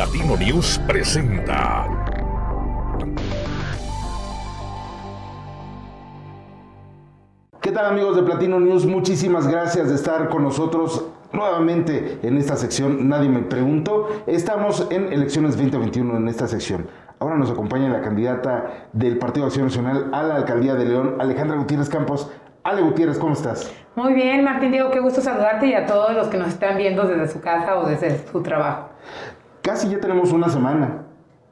Platino News presenta. ¿Qué tal amigos de Platino News? Muchísimas gracias de estar con nosotros nuevamente en esta sección. Nadie me preguntó. Estamos en elecciones 2021 en esta sección. Ahora nos acompaña la candidata del Partido Acción Nacional a la alcaldía de León, Alejandra Gutiérrez Campos. Ale Gutiérrez, ¿cómo estás? Muy bien, Martín Diego, qué gusto saludarte y a todos los que nos están viendo desde su casa o desde su trabajo. Casi ya tenemos una semana,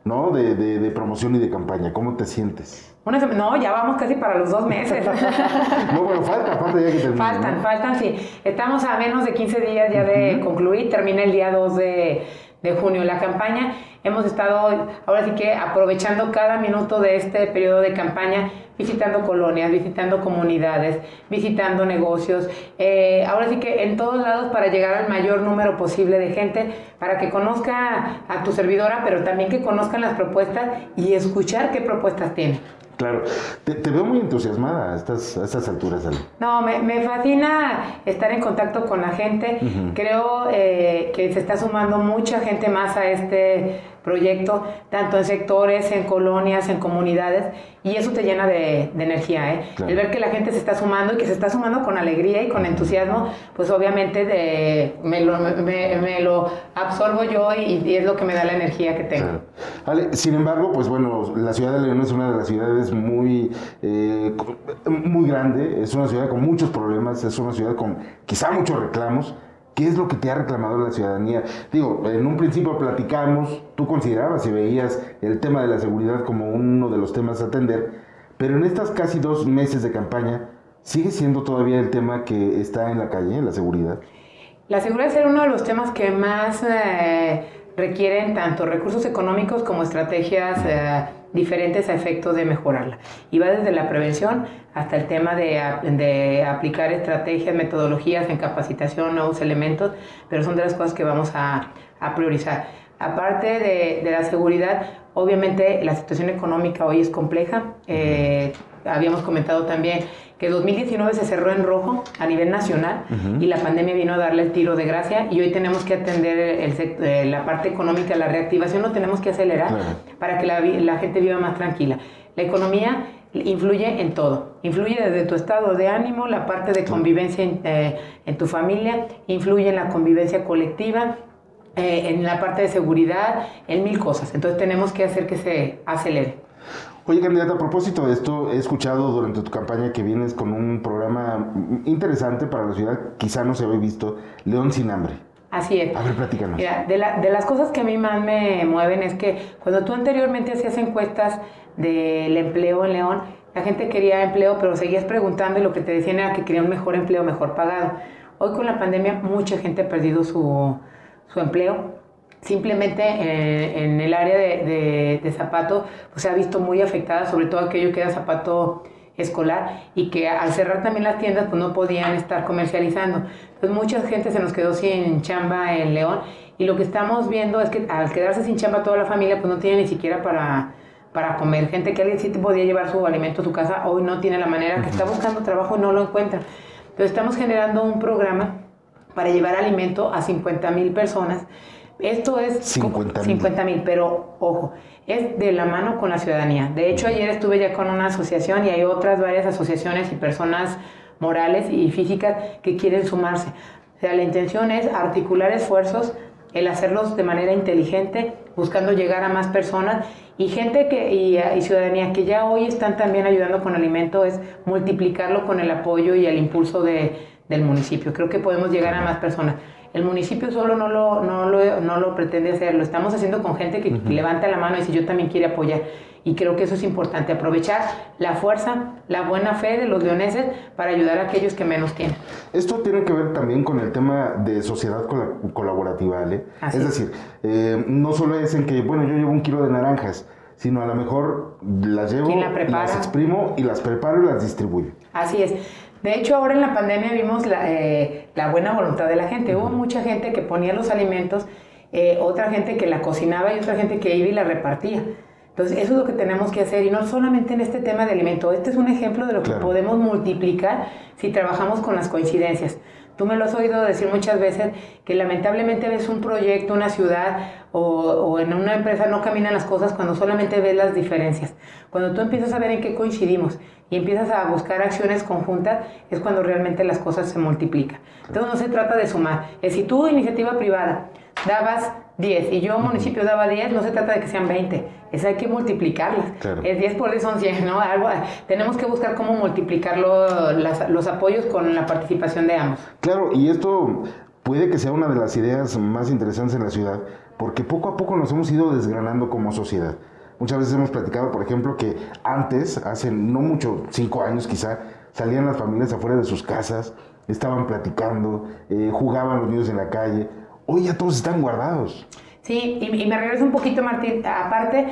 ¿no? De, de, promoción y de campaña. ¿Cómo te sientes? Una no, ya vamos casi para los dos meses. no, bueno, falta, falta ya que termine. Faltan, faltan, sí. Estamos a menos de 15 días ya de concluir. Termina el día 2 de, de junio la campaña. Hemos estado ahora sí que aprovechando cada minuto de este periodo de campaña, visitando colonias, visitando comunidades, visitando negocios, eh, ahora sí que en todos lados para llegar al mayor número posible de gente, para que conozca a tu servidora, pero también que conozcan las propuestas y escuchar qué propuestas tiene. Claro, te, veo muy entusiasmada a estas, estas alturas, Ale. No, me, me, fascina estar en contacto con la gente. Creo eh, que se está sumando mucha gente más a este proyecto, tanto en sectores, en colonias, en comunidades, y eso te llena de, energía, ¿eh? El ver que la gente se está sumando y que se está sumando con alegría y con entusiasmo, pues obviamente de, me, lo, me, lo absorbo yo y, es lo que me da la energía que tengo. sin embargo, pues bueno, la ciudad de León es una de las ciudades muy, eh, muy grande, es una ciudad con muchos problemas, es una ciudad con quizá muchos reclamos, ¿Qué es lo que te ha reclamado la ciudadanía? Digo, en un principio platicamos, tú considerabas y veías el tema de la seguridad como uno de los temas a atender, pero en estas casi dos meses de campaña, ¿sigue siendo todavía el tema que está en la calle, la seguridad? La seguridad es uno de los temas que más eh, requieren tanto recursos económicos como estrategias eh, diferentes a efecto de mejorarla. Y va desde la prevención hasta el tema de, de, aplicar estrategias, metodologías en capacitación, nuevos elementos, pero son de las cosas que vamos a, a priorizar. Aparte de, de, la seguridad, obviamente la situación económica hoy es compleja. Eh, habíamos comentado también que 2019 se cerró en rojo a nivel nacional y la pandemia vino a darle el tiro de gracia y hoy tenemos que atender el, eh, la parte económica, la reactivación lo tenemos que acelerar para que la, la, gente viva más tranquila. La economía influye en todo, influye desde tu estado de ánimo, la parte de convivencia en, eh, en tu familia, influye en la convivencia colectiva, eh, en la parte de seguridad, en mil cosas. Entonces tenemos que hacer que se acelere. Oye, candidata, a propósito de esto, he escuchado durante tu campaña que vienes con un programa interesante para la ciudad, quizá no se había visto, León sin hambre. Así es. A ver, platícanos. Mira, de, de las cosas que a mí más me mueven es que cuando tú anteriormente hacías encuestas del empleo en León, la gente quería empleo, pero seguías preguntando y lo que te decían era que querían un mejor empleo, mejor pagado. Hoy con la pandemia mucha gente ha perdido su, su empleo simplemente eh, en, el área de, de, zapato pues, se ha visto muy afectada, sobre todo aquello que era zapato escolar y que al cerrar también las tiendas pues no podían estar comercializando. Entonces mucha gente se nos quedó sin chamba en León y lo que estamos viendo es que al quedarse sin chamba toda la familia pues no tiene ni siquiera para, para comer. Gente que alguien sí podía llevar su alimento a su casa hoy no tiene la manera, que está buscando trabajo y no lo encuentra. Entonces estamos generando un programa para llevar alimento a 50 mil personas esto es 50 mil, pero ojo, es de la mano con la ciudadanía. De hecho, ayer estuve ya con una asociación y hay otras varias asociaciones y personas morales y físicas que quieren sumarse. O sea, la intención es articular esfuerzos, el hacerlos de manera inteligente, buscando llegar a más personas y gente que, y, y, ciudadanía que ya hoy están también ayudando con alimento, es multiplicarlo con el apoyo y el impulso de, del municipio. Creo que podemos llegar a más personas. El municipio solo no lo, no lo, no lo pretende hacer, lo estamos haciendo con gente que levanta la mano y dice yo también quiero apoyar. Y creo que eso es importante, aprovechar la fuerza, la buena fe de los leoneses para ayudar a aquellos que menos tienen. Esto tiene que ver también con el tema de sociedad colaborativa, ¿vale? es decir, eh, no solo es en que, bueno, yo llevo un kilo de naranjas, sino a lo mejor las llevo, las exprimo y las preparo y las distribuyo. Así es. De hecho, ahora en la pandemia vimos la, eh, la buena voluntad de la gente. Hubo mucha gente que ponía los alimentos, eh, otra gente que la cocinaba y otra gente que iba y la repartía. Entonces, eso es lo que tenemos que hacer y no solamente en este tema de alimento. Este es un ejemplo de lo que podemos multiplicar si trabajamos con las coincidencias. Tú me lo has oído decir muchas veces que lamentablemente ves un proyecto, una ciudad o, o, en una empresa no caminan las cosas cuando solamente ves las diferencias. Cuando tú empiezas a ver en qué coincidimos y empiezas a buscar acciones conjuntas, es cuando realmente las cosas se multiplican. Entonces no se trata de sumar. Es si tú, iniciativa privada, dabas 10 y yo, municipio, daba 10, no se trata de que sean 20, es hay que multiplicarlas. Es 10 por 10 son 100, ¿no? Algo, tenemos que buscar cómo multiplicar los apoyos con la participación de ambos. Claro, y esto puede que sea una de las ideas más interesantes en la ciudad, porque poco a poco nos hemos ido desgranando como sociedad. Muchas veces hemos platicado, por ejemplo, que antes, hace no mucho, cinco años quizá, salían las familias afuera de sus casas, estaban platicando, eh, jugaban los niños en la calle. Hoy ya todos están guardados. Sí, y, me regreso un poquito, Martín. Aparte,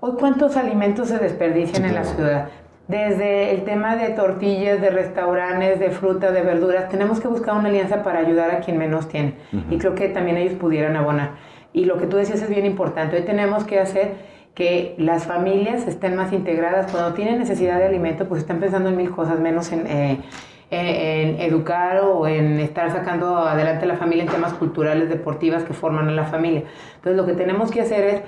hoy cuántos alimentos se desperdician en la ciudad. Desde el tema de tortillas, de restaurantes, de fruta, de verduras, tenemos que buscar una alianza para ayudar a quien menos tiene. Y creo que también ellos pudieran abonar. Y lo que tú decías es bien importante. Hoy tenemos que hacer que las familias estén más integradas. Cuando tienen necesidad de alimento, pues están pensando en mil cosas, menos en, eh, en, educar o en estar sacando adelante a la familia en temas culturales, deportivas que forman a la familia. Entonces lo que tenemos que hacer es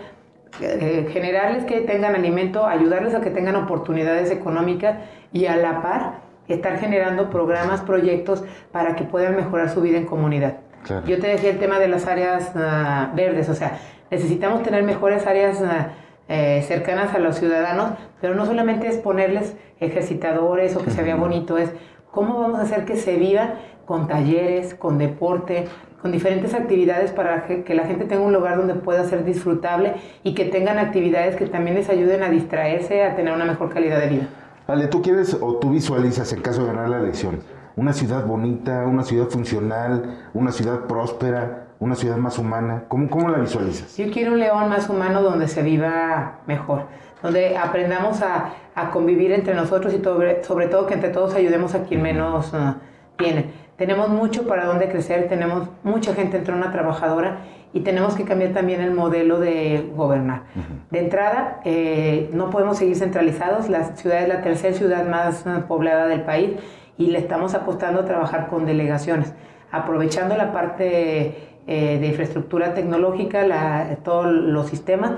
eh, generarles que tengan alimento, ayudarles a que tengan oportunidades económicas y a la par estar generando programas, proyectos para que puedan mejorar su vida en comunidad. Yo te decía el tema de las áreas ah, verdes, o sea, necesitamos tener mejores áreas ah, eh, cercanas a los ciudadanos, pero no solamente es ponerles ejercitadores o que se vea bonito, es ¿Cómo vamos a hacer que se viva con talleres, con deporte, con diferentes actividades para que, la gente tenga un lugar donde pueda ser disfrutable y que tengan actividades que también les ayuden a distraerse, a tener una mejor calidad de vida? Ale, ¿tú quieres o tú visualizas en caso de ganar la elección una ciudad bonita, una ciudad funcional, una ciudad próspera, una ciudad más humana? ¿Cómo, cómo la visualizas? Yo quiero un león más humano donde se viva mejor donde aprendamos a, convivir entre nosotros y sobre, todo que entre todos ayudemos a quien menos uh, tiene. Tenemos mucho para dónde crecer, tenemos mucha gente entre una trabajadora y tenemos que cambiar también el modelo de gobernar. De entrada, eh, no podemos seguir centralizados, la ciudad es la tercera ciudad más uh, poblada del país y le estamos apostando a trabajar con delegaciones, aprovechando la parte eh, de infraestructura tecnológica, todos los sistemas,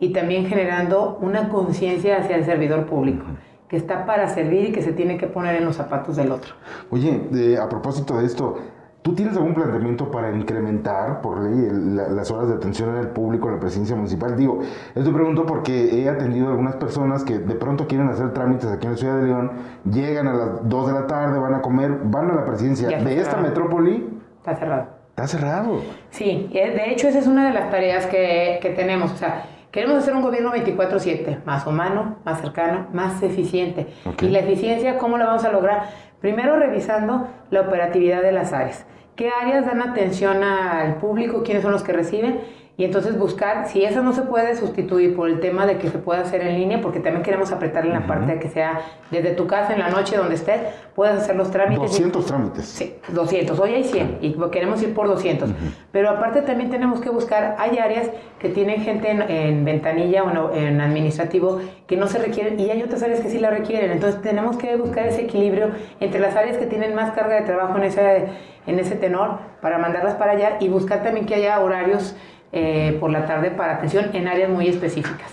y también generando una conciencia hacia el servidor público que está para servir y que se tiene que poner en los zapatos del otro. Oye, a propósito de esto, ¿tú tienes algún planteamiento para incrementar por ley las horas de atención al público en la presidencia municipal? Digo, esto pregunto porque he atendido a algunas personas que de pronto quieren hacer trámites aquí en la ciudad de León, llegan a las 2 de la tarde, van a comer, van a la presidencia de esta metrópoli. Está cerrado. Está cerrado. Sí, de hecho esa es una de las tareas que, que tenemos. O sea, Queremos hacer un gobierno 24/7, más humano, más cercano, más eficiente. Y la eficiencia, ¿cómo la vamos a lograr? Primero revisando la operatividad de las áreas. ¿Qué áreas dan atención al público? ¿Quiénes son los que reciben? Y entonces buscar, si eso no se puede sustituir por el tema de que se pueda hacer en línea, porque también queremos apretar en la parte de que sea desde tu casa en la noche donde estés, puedas hacer los trámites. 200 trámites. Sí, 200. Hoy hay 100 y queremos ir por 200. Pero aparte también tenemos que buscar, hay áreas que tienen gente en, ventanilla o en administrativo que no se requieren y hay otras áreas que sí la requieren. Entonces tenemos que buscar ese equilibrio entre las áreas que tienen más carga de trabajo en ese, en ese tenor para mandarlas para allá y buscar también que haya horarios eh, por la tarde para atención en áreas muy específicas.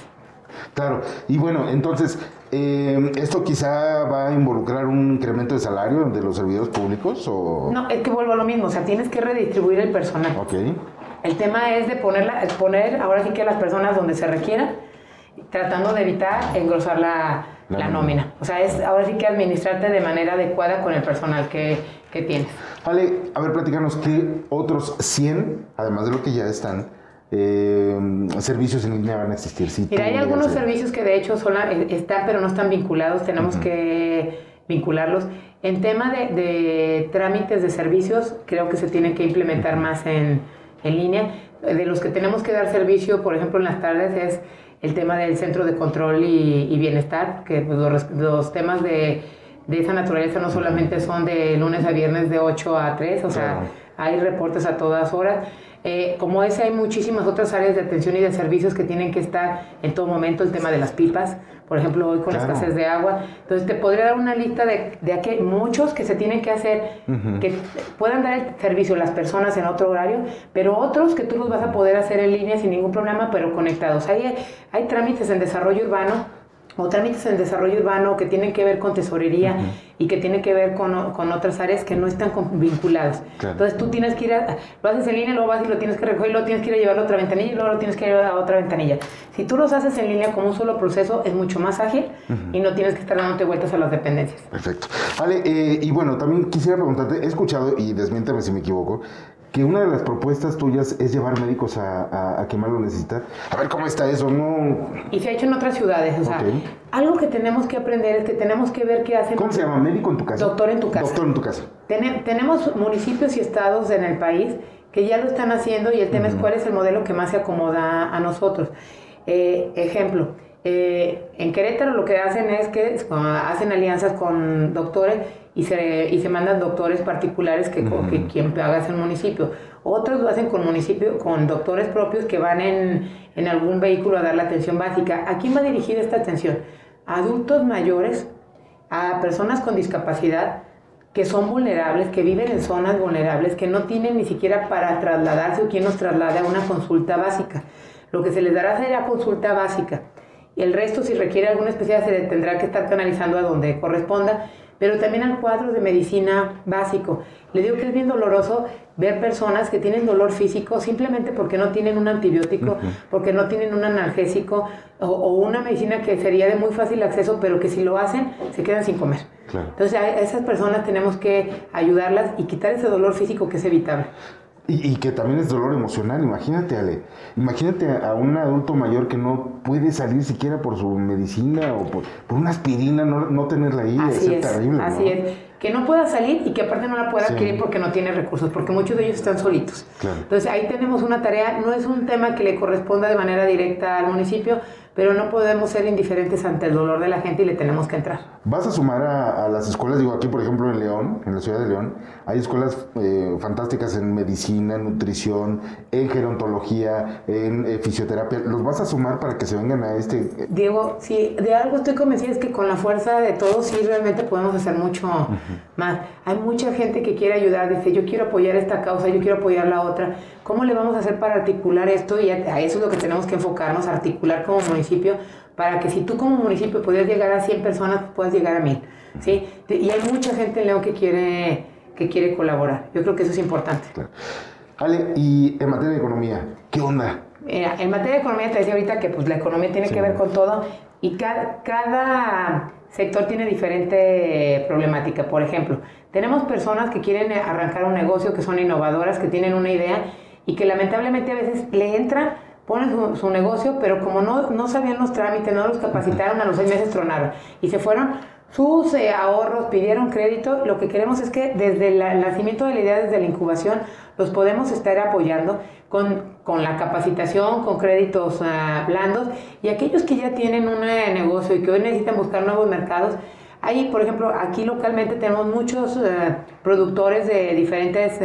Claro, y bueno, entonces, eh, ¿esto quizá va a involucrar un incremento de salario de los servidores públicos? O... No, es que vuelvo a lo mismo, o sea, tienes que redistribuir el personal. Ok. El tema es de ponerla, poner ahora sí que las personas donde se requiera, tratando de evitar engrosar la, la, nómina. O sea, es ahora sí que administrarte de manera adecuada con el personal que, que tienes. Vale, a ver, platícanos qué otros 100, además de lo que ya están, eh, servicios en línea van a existir. Sí, Mira, hay algunos servicios que de hecho son, eh, están pero no están vinculados, tenemos que vincularlos. En tema de, trámites de servicios, creo que se tienen que implementar más en, en línea. De los que tenemos que dar servicio, por ejemplo, en las tardes, es el tema del centro de control y, bienestar, que pues, los, temas de, de, esa naturaleza no solamente son de lunes a viernes de 8 a 3, o sea, hay reportes a todas horas. Eh, como ese hay muchísimas otras áreas de atención y de servicios que tienen que estar en todo momento, el tema de las pipas, por ejemplo, hoy con la escasez de agua. Entonces, te podría dar una lista de, de aquí, muchos que se tienen que hacer, que puedan dar el servicio a las personas en otro horario, pero otros que tú los vas a poder hacer en línea sin ningún problema, pero conectados. Hay, hay trámites en desarrollo urbano o trámites en desarrollo urbano que tienen que ver con tesorería y que tienen que ver con, con, otras áreas que no están vinculadas. Entonces tú tienes que ir a, lo haces en línea, luego vas y lo tienes que recoger, luego tienes que ir a llevarlo a otra ventanilla y luego lo tienes que llevar a otra ventanilla. Si tú los haces en línea como un solo proceso, es mucho más ágil y no tienes que estar dándote vueltas a las dependencias. Perfecto. Vale, eh, y bueno, también quisiera preguntarte, he escuchado, y desmiéntame si me equivoco, que una de las propuestas tuyas es llevar médicos a, a, quien más lo necesita. A ver cómo está eso, ¿no? Y se ha hecho en otras ciudades, o sea, algo que tenemos que aprender es que tenemos que ver qué hacen. ¿Cómo se llama? ¿Médico en tu casa? Doctor en tu casa. Doctor en tu casa. tenemos municipios y estados en el país que ya lo están haciendo y el tema es cuál es el modelo que más se acomoda a nosotros. Eh, ejemplo, eh, en Querétaro lo que hacen es que hacen alianzas con doctores y se, y se mandan doctores particulares que, que quien paga es el municipio. Otros lo hacen con municipio, con doctores propios que van en, en algún vehículo a dar la atención básica. ¿A quién va dirigida esta atención? A adultos mayores, a personas con discapacidad que son vulnerables, que viven en zonas vulnerables, que no tienen ni siquiera para trasladarse o quien nos traslade a una consulta básica. Lo que se les dará será consulta básica. Y el resto, si requiere alguna especial, se tendrá que estar canalizando a donde corresponda pero también al cuadro de medicina básico. Le digo que es bien doloroso ver personas que tienen dolor físico simplemente porque no tienen un antibiótico, porque no tienen un analgésico o, una medicina que sería de muy fácil acceso, pero que si lo hacen se quedan sin comer. Entonces a esas personas tenemos que ayudarlas y quitar ese dolor físico que es evitable. Y, que también es dolor emocional, imagínate, Ale. Imagínate a, un adulto mayor que no puede salir siquiera por su medicina o por, una aspirina, no, no tenerla ahí, así es, terrible. Así es. Que no pueda salir y que aparte no la pueda adquirir porque no tiene recursos, porque muchos de ellos están solitos. Entonces ahí tenemos una tarea, no es un tema que le corresponda de manera directa al municipio, pero no podemos ser indiferentes ante el dolor de la gente y le tenemos que entrar. ¿Vas a sumar a, las escuelas? Digo, aquí por ejemplo en León, en la ciudad de León, hay escuelas eh, fantásticas en medicina, en nutrición, en gerontología, en eh, fisioterapia. ¿Los vas a sumar para que se vengan a este...? Diego, si de algo estoy convencida es que con la fuerza de todos sí realmente podemos hacer mucho más. Hay mucha gente que quiere ayudar, dice yo quiero apoyar esta causa, yo quiero apoyar la otra. ¿Cómo le vamos a hacer para articular esto? Y a eso es lo que tenemos que enfocarnos, articular como municipio, para que si tú como municipio puedes llegar a 100 personas, puedas llegar a 1000. ¿sí? Y hay mucha gente en León que quiere, que quiere colaborar. Yo creo que eso es importante. Ale, y en materia de economía, ¿qué onda? Mira, en materia de economía te decía ahorita que pues, la economía tiene que ver con todo y cada, cada sector tiene diferente problemática. Por ejemplo, tenemos personas que quieren arrancar un negocio, que son innovadoras, que tienen una idea y que lamentablemente a veces le entran, ponen su, negocio, pero como no, no sabían los trámites, no los capacitaron, a los seis meses tronaron y se fueron sus eh, ahorros, pidieron crédito. Lo que queremos es que desde el nacimiento de la idea, desde la incubación, los podemos estar apoyando con, con la capacitación, con créditos uh, blandos y aquellos que ya tienen un eh, negocio y que hoy necesitan buscar nuevos mercados. Ahí, por ejemplo, aquí localmente tenemos muchos uh, productores de diferentes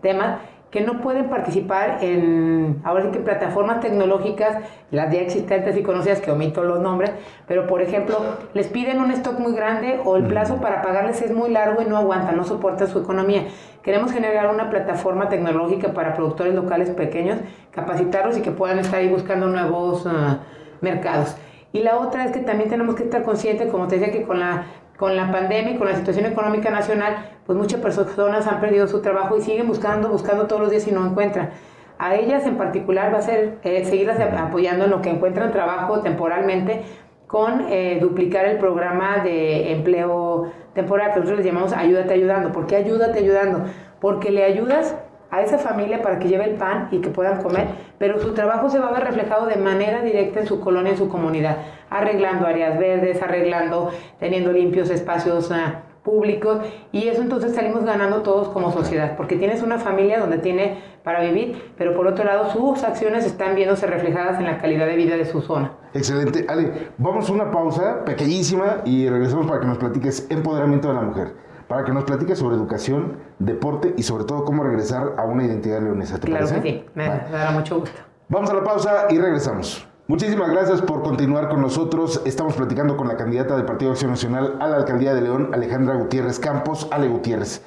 temas que no pueden participar en, ahora sí que plataformas tecnológicas, las ya existentes y conocidas, que omito los nombres, pero por ejemplo, les piden un stock muy grande o el plazo para pagarles es muy largo y no aguanta, no soporta su economía. Queremos generar una plataforma tecnológica para productores locales pequeños, capacitarlos y que puedan estar ahí buscando nuevos ah, mercados. Y la otra es que también tenemos que estar conscientes, como te decía, que con la con la pandemia y con la situación económica nacional, pues muchas personas han perdido su trabajo y siguen buscando, buscando todos los días y no encuentran. A ellas en particular va a ser eh, seguirlas apoyando en lo que encuentran trabajo temporalmente con eh, duplicar el programa de empleo temporal que nosotros le llamamos Ayúdate Ayudando. ¿Por qué Ayúdate Ayudando? Porque le ayudas a esa familia para que lleve el pan y que puedan comer, pero su trabajo se va a ver reflejado de manera directa en su colonia, en su comunidad, arreglando áreas verdes, arreglando, teniendo limpios espacios ah, públicos y eso entonces salimos ganando todos como sociedad, porque tienes una familia donde tiene para vivir, pero por otro lado sus acciones están viéndose reflejadas en la calidad de vida de su zona. Excelente. Ale, vamos a una pausa pequeñísima y regresamos para que nos platiques empoderamiento de la mujer. para que nos platique sobre educación, deporte y sobre todo cómo regresar a una identidad leonesa. ¿Te Claro parece? que sí, me, me dará mucho gusto. Vamos a la pausa y regresamos. Muchísimas gracias por continuar con nosotros. Estamos platicando con la candidata del Partido Acción Nacional a la Alcaldía de León, Alejandra Gutiérrez Campos. Ale Gutiérrez.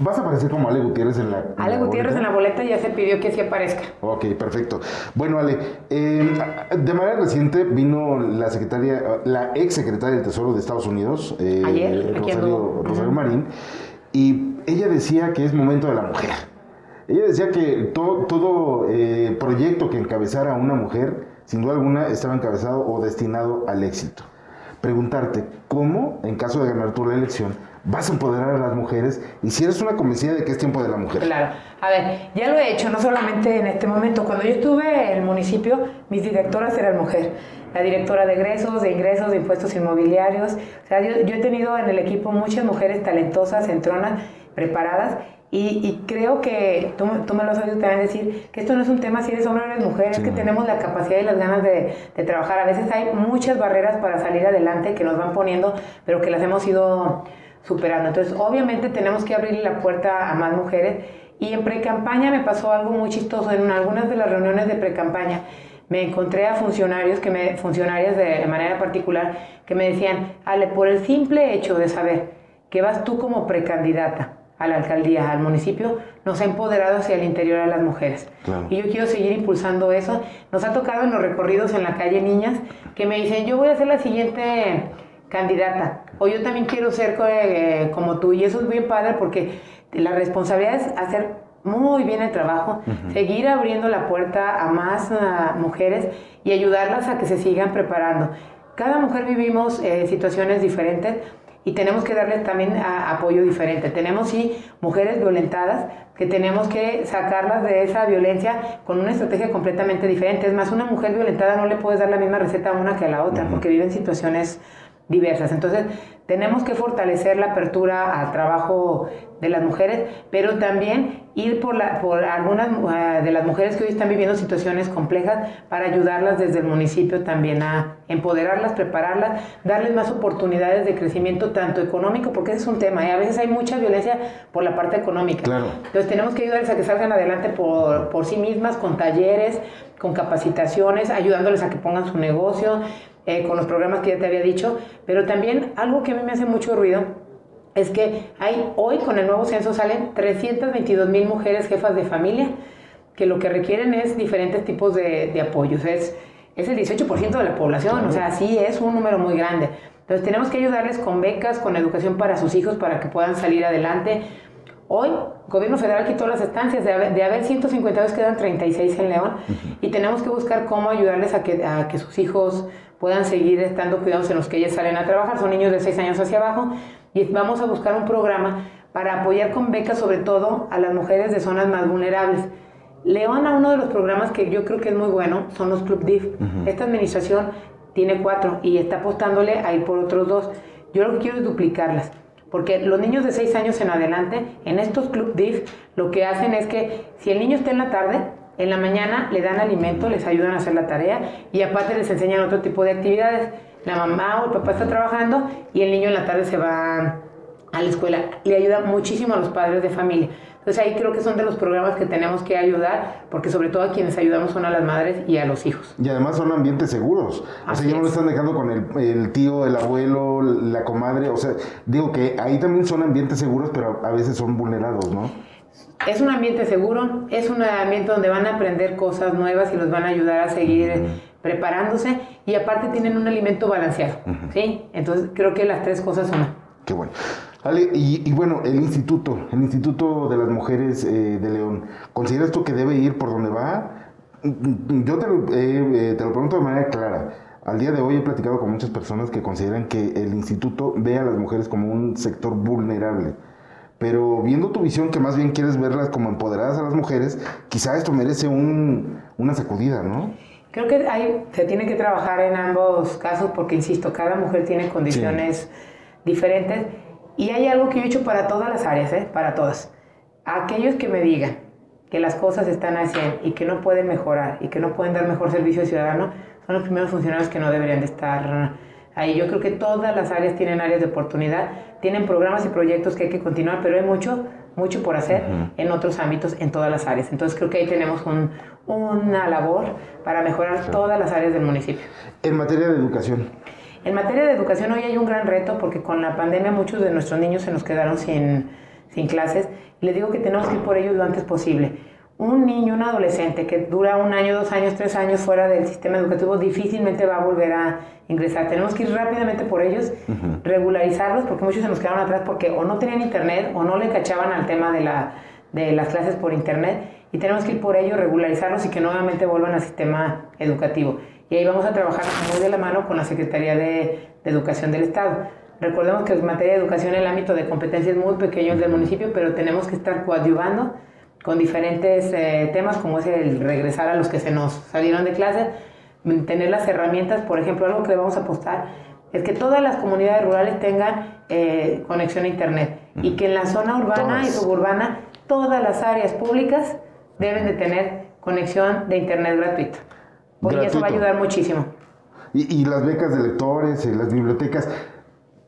¿Vas a aparecer como Ale Gutiérrez en la... en Ale la Gutiérrez en la boleta ya se pidió que sí aparezca. Ok, perfecto. Bueno, Ale, eh, de manera reciente vino la secretaria, la ex secretaria del Tesoro de Estados Unidos, eh, Ayer, Rosario. Rosario. Marín, y ella decía que es momento de la mujer. Ella decía que to- todo eh, proyecto que encabezara una mujer, sin duda alguna, estaba encabezado o destinado al éxito. Preguntarte, ¿cómo, en caso de ganar tú la elección, vas a empoderar a las mujeres y si eres una convencida de que es tiempo de la mujer? Claro. A ver, ya lo he hecho, no solamente en este momento. Cuando yo estuve en el municipio, mis directoras eran mujer. La directora de egresos, de ingresos, de impuestos inmobiliarios. O sea, yo, he tenido en el equipo muchas mujeres talentosas, entronas, preparadas. Y, y creo que tú, tú me lo has oído también decir, que esto no es un tema si eres hombre o eres mujer, es que tenemos la capacidad y las ganas de, de trabajar. A veces hay muchas barreras para salir adelante que nos van poniendo, pero que las hemos ido superando. Entonces, obviamente tenemos que abrirle la puerta a más mujeres. Y en pre-campaña me pasó algo muy chistoso. En algunas de las reuniones de pre-campaña me encontré a funcionarios, que me, funcionarias de, de manera particular, que me decían, Ale, por el simple hecho de saber que vas tú como precandidata a la alcaldía, al municipio, nos ha empoderado hacia el interior a las mujeres. Claro. Y yo quiero seguir impulsando eso. Nos ha tocado en los recorridos en la calle niñas que me dicen, yo voy a ser la siguiente candidata, o yo también quiero ser eh, como tú. Y eso es bien padre porque la responsabilidad es hacer muy bien el trabajo, seguir abriendo la puerta a más ah, mujeres y ayudarlas a que se sigan preparando. Cada mujer vivimos eh, situaciones diferentes y tenemos que darles también a- apoyo diferente. Tenemos sí mujeres violentadas que tenemos que sacarlas de esa violencia con una estrategia completamente diferente. Es más, una mujer violentada no le puedes dar la misma receta a una que a la otra porque viven situaciones diversas. Entonces, tenemos que fortalecer la apertura al trabajo de las mujeres, pero también ir por, la, por algunas eh, de las mujeres que hoy están viviendo situaciones complejas para ayudarlas desde el municipio también a empoderarlas, prepararlas, darles más oportunidades de crecimiento tanto económico, porque ese es un tema, y a veces hay mucha violencia por la parte económica. Claro. Entonces tenemos que ayudarles a que salgan adelante por, por sí mismas, con talleres, con capacitaciones, ayudándoles a que pongan su negocio, eh, con los programas que ya te había dicho, pero también algo que a mí me hace mucho ruido es que hay hoy con el nuevo censo salen 322 mil mujeres jefas de familia que lo que requieren es diferentes tipos de, de apoyos. Es, es el 18% de la población, o sea, sí es un número muy grande. Entonces tenemos que ayudarles con becas, con educación para sus hijos para que puedan salir adelante. Hoy, el gobierno federal quitó las estancias, de haber, de haber 152 quedan 36 en León y tenemos que buscar cómo ayudarles a que, a que sus hijos puedan seguir estando cuidados en los que ellas salen a trabajar. Son niños de 6 años hacia abajo y vamos a buscar un programa para apoyar con becas sobre todo a las mujeres de zonas más vulnerables. León, a uno de los programas que yo creo que es muy bueno, son los Club DIF. Esta administración tiene cuatro y está apostándole a ir por otros dos. Yo lo que quiero es duplicarlas. Porque los niños de 6 años en adelante, en estos Club DIF, lo que hacen es que si el niño está en la tarde, en la mañana le dan alimento, les ayudan a hacer la tarea y aparte les enseñan otro tipo de actividades. La mamá o el papá está trabajando y el niño en la tarde se va a la escuela. Le ayuda muchísimo a los padres de familia. Entonces ahí creo que son de los programas que tenemos que ayudar, porque sobre todo a quienes ayudamos son a las madres y a los hijos. Y además son ambientes seguros. O Así sea, ya no lo es. están dejando con el, el tío, el abuelo, la comadre. O sea, digo que ahí también son ambientes seguros, pero a veces son vulnerados, ¿no? Es un ambiente seguro, es un ambiente donde van a aprender cosas nuevas y los van a ayudar a seguir preparándose y aparte tienen un alimento balanceado, ¿sí? Entonces creo que las tres cosas son... Qué bueno. Ale, y, y bueno, el instituto, el Instituto de las Mujeres eh, de León, ¿consideras tú que debe ir por donde va? Yo te lo, eh, eh, te lo pregunto de manera clara. Al día de hoy he platicado con muchas personas que consideran que el instituto ve a las mujeres como un sector vulnerable. Pero viendo tu visión, que más bien quieres verlas como empoderadas a las mujeres, quizá esto merece un, una sacudida, ¿no? Creo que hay, se tiene que trabajar en ambos casos porque, insisto, cada mujer tiene condiciones diferentes y hay algo que yo he hecho para todas las áreas, ¿eh? para todas. Aquellos que me digan que las cosas están 100 y que no pueden mejorar y que no pueden dar mejor servicio al ciudadano, son los primeros funcionarios que no deberían de estar Ahí yo creo que todas las áreas tienen áreas de oportunidad, tienen programas y proyectos que hay que continuar, pero hay mucho, mucho por hacer en otros ámbitos, en todas las áreas. Entonces creo que ahí tenemos una labor para mejorar todas las áreas del municipio. En materia de educación. En materia de educación hoy hay un gran reto porque con la pandemia muchos de nuestros niños se nos quedaron sin, sin clases. Les digo que tenemos que ir por ellos lo antes posible un niño, un adolescente que dura un año, dos años, tres años fuera del sistema educativo difícilmente va a volver a ingresar. Tenemos que ir rápidamente por ellos, regularizarlos, porque muchos se nos quedaron atrás porque o no tenían internet o no le cachaban al tema de, la, de las clases por internet. Y tenemos que ir por ellos, regularizarlos y que nuevamente vuelvan al sistema educativo. Y ahí vamos a trabajar muy de la mano con la Secretaría de, de Educación del Estado. Recordemos que en materia de educación el ámbito de competencia es muy pequeño del municipio, pero tenemos que estar coadyuvando con diferentes eh, temas como es el regresar a los que se nos salieron de clase, tener las herramientas, por ejemplo, algo que le vamos a apostar es que todas las comunidades rurales tengan eh, conexión a Internet y que en la zona urbana y suburbana todas las áreas públicas deben de tener conexión de Internet gratuita. Y eso va a ayudar muchísimo. Y, y las becas de lectores, y las bibliotecas,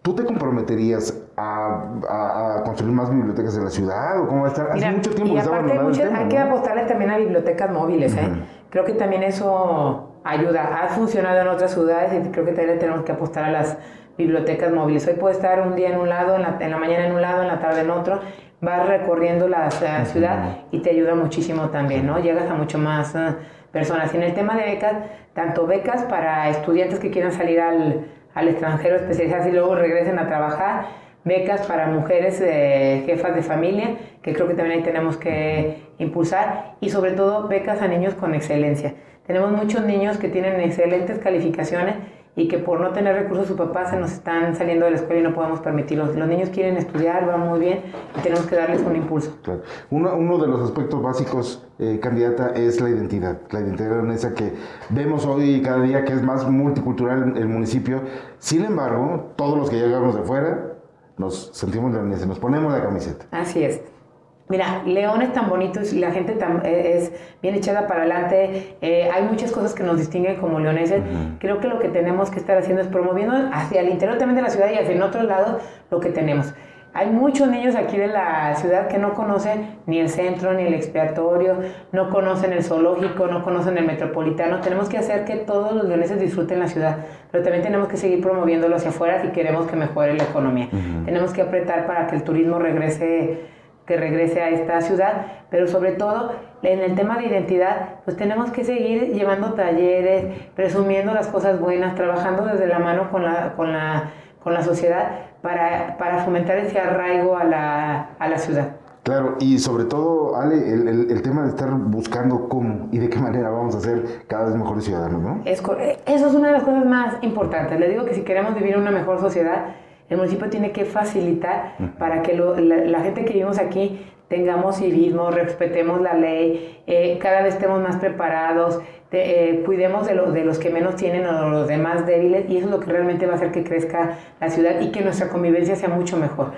¿Tú te comprometerías a, construir más bibliotecas en la ciudad o cómo va a estar? Hace mucho tiempo y aparte hay, hay que apostarle también a bibliotecas móviles. ¿eh? Creo que también eso ayuda. Ha funcionado en otras ciudades y creo que también tenemos que apostar a las bibliotecas móviles. Hoy puede estar un día en un lado, en la, en la mañana en un lado, en la tarde en otro. Vas recorriendo la, ciudad y te ayuda muchísimo también, ¿no? Llegas a mucho más uh, personas. Y en el tema de becas, tanto becas para estudiantes que quieran salir al al extranjero especializadas y luego regresen a trabajar, becas para mujeres eh, jefas de familia, que creo que también ahí tenemos que impulsar, y sobre todo becas a niños con excelencia. Tenemos muchos niños que tienen excelentes calificaciones y que por no tener recursos sus papás se nos están saliendo de la escuela y no podemos permitirlo. Los niños quieren estudiar, van muy bien y tenemos que darles un impulso. Uno, uno, de los aspectos básicos, eh, candidata, es la identidad. La identidad en esa que vemos hoy cada día que es más multicultural el municipio. Sin embargo, todos los que llegamos de fuera nos sentimos nos ponemos la camiseta. Así es. Mira, León es tan bonito y la gente eh, es bien echada para adelante. Eh, hay muchas cosas que nos distinguen como leoneses. Creo que lo que tenemos que estar haciendo es promoviendo hacia el interior también de la ciudad y hacia en otros lados lo que tenemos. Hay muchos niños aquí de la ciudad que no conocen ni el centro, ni el expiatorio, no conocen el zoológico, no conocen el metropolitano. Tenemos que hacer que todos los leoneses disfruten la ciudad, pero también tenemos que seguir promoviéndolo hacia afuera si queremos que mejore la economía. Tenemos que apretar para que el turismo regrese que regrese a esta ciudad, pero sobre todo en el tema de identidad, pues tenemos que seguir llevando talleres, presumiendo las cosas buenas, trabajando desde la mano con la, con la, con la sociedad para, para fomentar ese arraigo a la, a la ciudad. Claro, y sobre todo, Ale, el, el, tema de estar buscando cómo y de qué manera vamos a ser cada vez mejores ciudadanos, ¿no? Es, eso es una de las cosas más importantes. Le digo que si queremos vivir una mejor sociedad, el municipio tiene que facilitar para que la, gente que vivimos aquí tengamos civismo, respetemos la ley, eh, cada vez estemos más preparados, eh, cuidemos de, de los que menos tienen o de los demás débiles y eso es lo que realmente va a hacer que crezca la ciudad y que nuestra convivencia sea mucho mejor.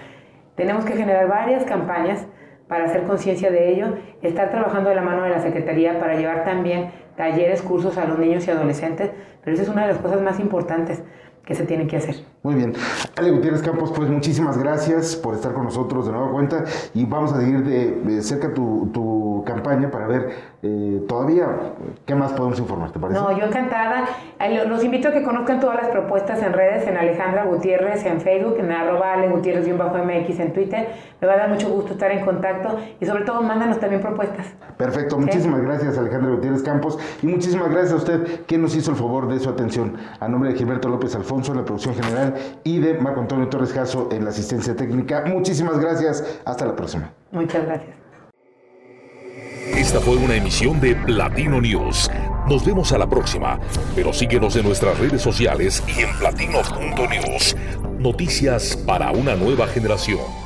Tenemos que generar varias campañas para hacer conciencia de ello, estar trabajando de la mano de la Secretaría para llevar también talleres, cursos a los niños y adolescentes, pero esa es una de las cosas más importantes que se tiene que hacer. Muy bien. Ale Gutiérrez Campos, pues muchísimas gracias por estar con nosotros de nueva cuenta y vamos a seguir de, cerca tu, tu, campaña para ver eh, todavía qué más podemos informar, ¿te parece? No, yo encantada. Los invito a que conozcan todas las propuestas en redes, en Alejandra Gutiérrez, en Facebook, en arroba Ale Gutiérrez-MX en Twitter. Me va a dar mucho gusto estar en contacto y sobre todo mándanos también propuestas. Perfecto, muchísimas gracias Alejandra Gutiérrez Campos y muchísimas gracias a usted que nos hizo el favor de su atención. A nombre de Gilberto López Alfonso en la producción general y de Marco Antonio Torres Jasso en la asistencia técnica. Muchísimas gracias. Hasta la próxima. Muchas gracias. Esta fue una emisión de Platino News. Nos vemos a la próxima, pero síguenos en nuestras redes sociales y en platino.news. Noticias para una nueva generación.